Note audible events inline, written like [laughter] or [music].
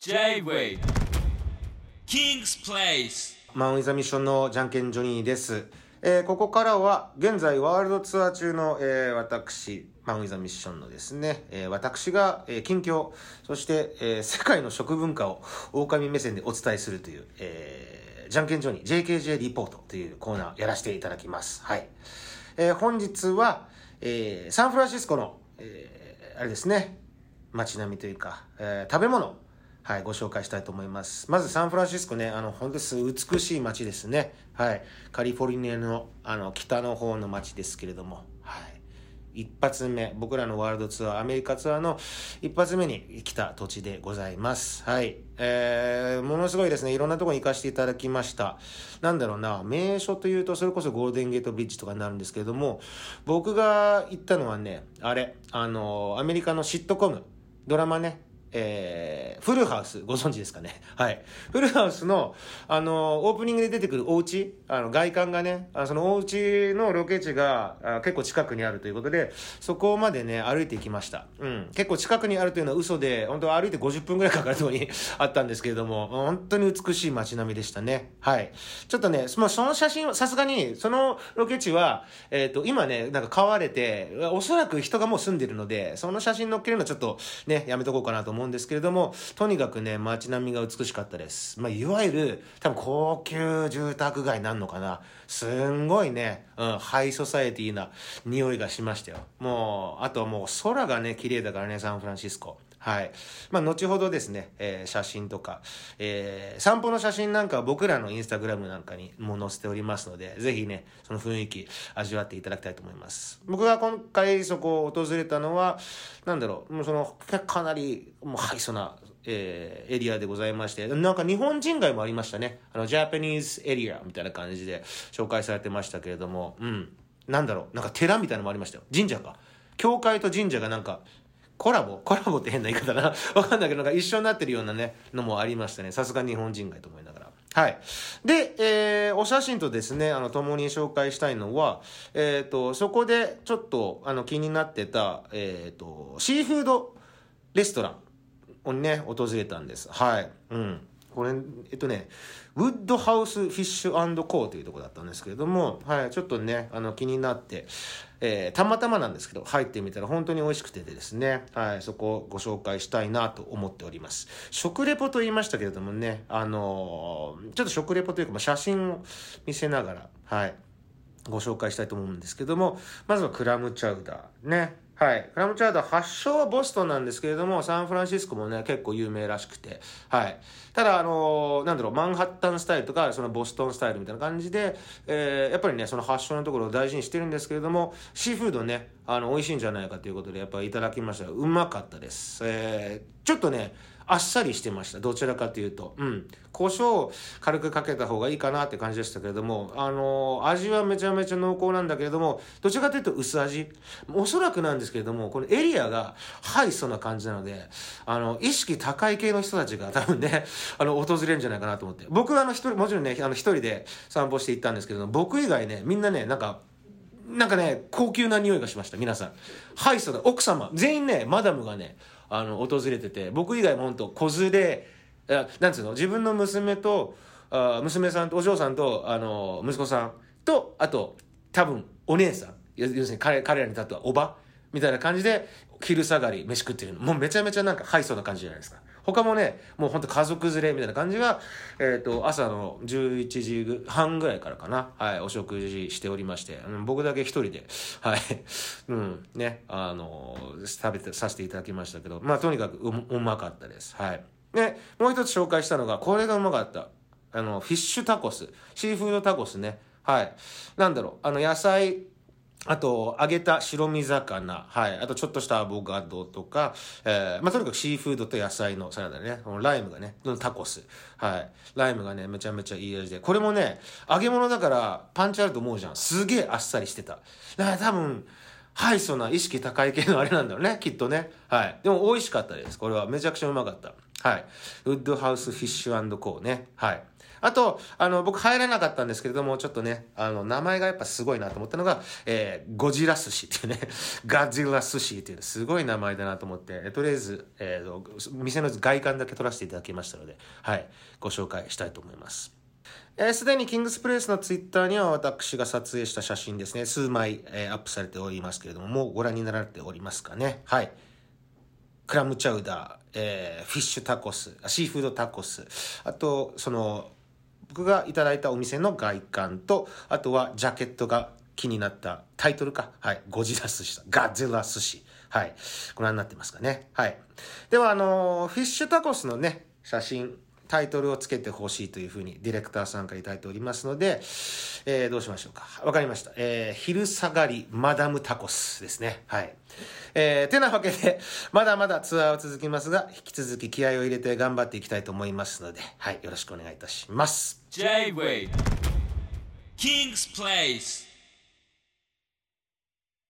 J-Way King's Place マ・ウィザ・ミッションのじゃんけんジョニーです。えーここからは、現在ワールドツアー中の、えー私、マ・ウィザ・ミッションのですね、えー私が、えー近況、そして、えー世界の食文化を狼目線でお伝えするという、えーじゃんけんジョニー、JKJ リポートというコーナーやらせていただきます。はい。えー本日は、えーサンフランシスコの、えーあれですね、街並みというか、えー食べ物、はい、ご紹介したいと思います。まずサンフランシスコね、あの、本当です美しい街ですね。はい。カリフォルニアの、あの、北の方の街ですけれども、はい。一発目、僕らのワールドツアー、アメリカツアーの一発目に来た土地でございます。はい。えー、ものすごいですね、いろんなとこに行かせていただきました。なんだろうな、名所というと、それこそゴールデンゲートブリッジとかになるんですけれども、僕が行ったのはね、あれ、あの、アメリカのシットコム、ドラマね、えー、フルハウス、ご存知ですかね？[laughs] はい。フルハウスの、あの、オープニングで出てくるお家、あの、外観がね、あそのお家のロケ地があ結構近くにあるということで、そこまでね、歩いていきました。うん。結構近くにあるというのは嘘で、本当は歩いて50分くらいかかるとこに [laughs] あったんですけれども、本当に美しい街並みでしたね。はい。ちょっとね、もうその写真は、さすがに、そのロケ地は、えっ、と、今ね、なんか買われて、おそらく人がもう住んでるので、その写真載っけるのはちょっとね、やめとこうかなと思思うんですけれども、とにかくね、街並みが美しかったです。まあ、いわゆる、多分高級住宅街なんのかな。すんごいね、うん、ハイソサエティな匂いがしましたよ。もう、あとはもう空がね、綺麗だからね、サンフランシスコ。はい。まあ、後ほどですね、えー写真とか、えー散歩の写真なんかは僕らのインスタグラムなんかにも載せておりますので、ぜひね、その雰囲気味わっていただきたいと思います。僕が今回そこを訪れたのは、なんだろう、もうその、かなり、もうハイソな、えーエリアでございまして、なんか日本人街もありましたね。あの、ジャパニーズエリアみたいな感じで紹介されてましたけれども、うん。なんだろう、なんか寺みたいなのもありましたよ。神社か。教会と神社がなんか、コラボ？コラボって変な言い方だな。[laughs] わかんないけど、なんか一緒になってるようなね、のもありましたね。さすが日本人街と思いながら。はい。で、えー、お写真とですね、あの、共に紹介したいのは、えっ、と、そこでちょっと、あの、気になってた、えっ、と、シーフードレストランをね、訪れたんです。はい。うん。これ、えっとね、ウッドハウスフィッシュコーというとこだったんですけれども、はい、ちょっとね、あの、気になって、えーたまたまなんですけど、入ってみたら本当に美味しくてですね、はい、そこをご紹介したいなと思っております。食レポと言いましたけれどもね、あのーちょっと食レポというか、まあ、写真を見せながら、はい、ご紹介したいと思うんですけども、まずはクラムチャウダー。ね。はい。クラムチャウダー発祥はボストンなんですけれども、サンフランシスコもね、結構有名らしくて。はい。ただ、あのーなんだろう、マンハッタンスタイルとか、そのボストンスタイルみたいな感じで、えーやっぱりね、その発祥のところを大事にしてるんですけれども、シーフードね、あの、美味しいんじゃないかということで、やっぱりいただきましたうまかったです。えーちょっとね、あっさりしてました。どちらかというと。うん。胡椒軽くかけた方がいいかなって感じでしたけれども、あのー味はめちゃめちゃ濃厚なんだけれども、どちらかというと薄味。おそらくなんですけれども、このエリアがハイソな感じなので、あの、意識高い系の人たちが [laughs] 多分ね、あの、訪れるんじゃないかなと思って。僕はあの一人、もちろんね、あの一人で散歩して行ったんですけれども、僕以外ね、みんなね、なんか、なんかね、高級な匂いがしました、皆さん。ハイソだ、奥様、全員ね、マダムがね、あの、訪れてて、僕以外も本当子連れ、あなんつうの、自分の娘と、あ娘さんと、お嬢さんと、あの、息子さんと、あと、多分、お姉さん。要するに彼、彼らにとっては、おばみたいな感じで、昼下がり、飯食ってるの。もうめちゃめちゃなんか、ハイソな感じじゃないですか。他もね、もうほんと家族連れみたいな感じが、えっ、と、朝の11時半ぐらいからかな、はい、お食事しておりまして、うん僕だけ一人で、はい、[laughs] うん、ね、あの食べて、させていただきましたけど、まあ、とにかくううまかったです。はい。で、もう一つ紹介したのが、これがうまかった。あの、フィッシュタコス。シーフードタコスね。はい。なんだろう、あの、野菜、あと、揚げた白身魚。はい。あと、ちょっとしたアボカドとか、えー、まあ、とにかくシーフードと野菜のサラダね。このライムがね、タコス。はい。ライムがね、めちゃめちゃいい味で。これもね、揚げ物だからパンチあると思うじゃん。すげえあっさりしてた。だから多分、ハイソな意識高い系のあれなんだろうね、きっとね。はい。でも美味しかったです。これはめちゃくちゃうまかった。はい。ウッドハウスフィッシュコーね。はい。あと、あの、僕入らなかったんですけれども、ちょっとね、あの、名前がやっぱすごいなと思ったのが、えー、ゴジラ寿司っていうね、[laughs] ガジラ寿司っていうすごい名前だなと思って、とりあえず、えー、店の外観だけ撮らせていただきましたので、はい、ご紹介したいと思います。す、で、にキングスプレイスのツイッターには私が撮影した写真ですね、数枚、えー、アップされておりますけれども、もうご覧になられておりますかね。はい。クラムチャウダー、えー、フィッシュタコス、シーフードタコス、あと、その、僕がいただいたお店の外観と、あとはジャケットが気になったタイトルか。はい。ゴジラ寿司ガッゼラ寿司。はい。ご覧になってますかね。はい。では、あのフィッシュタコスのね、写真、タイトルをつけてほしいというふうにディレクターさんからいただいておりますので、えー、どうしましょうか。わかりました。えー、昼下がりマダムタコスですね。はい。えー、てなわけで、まだまだツアーは続きますが、引き続き気合を入れて頑張っていきたいと思いますので、はい、よろしくお願いいたします。J-Way King's Place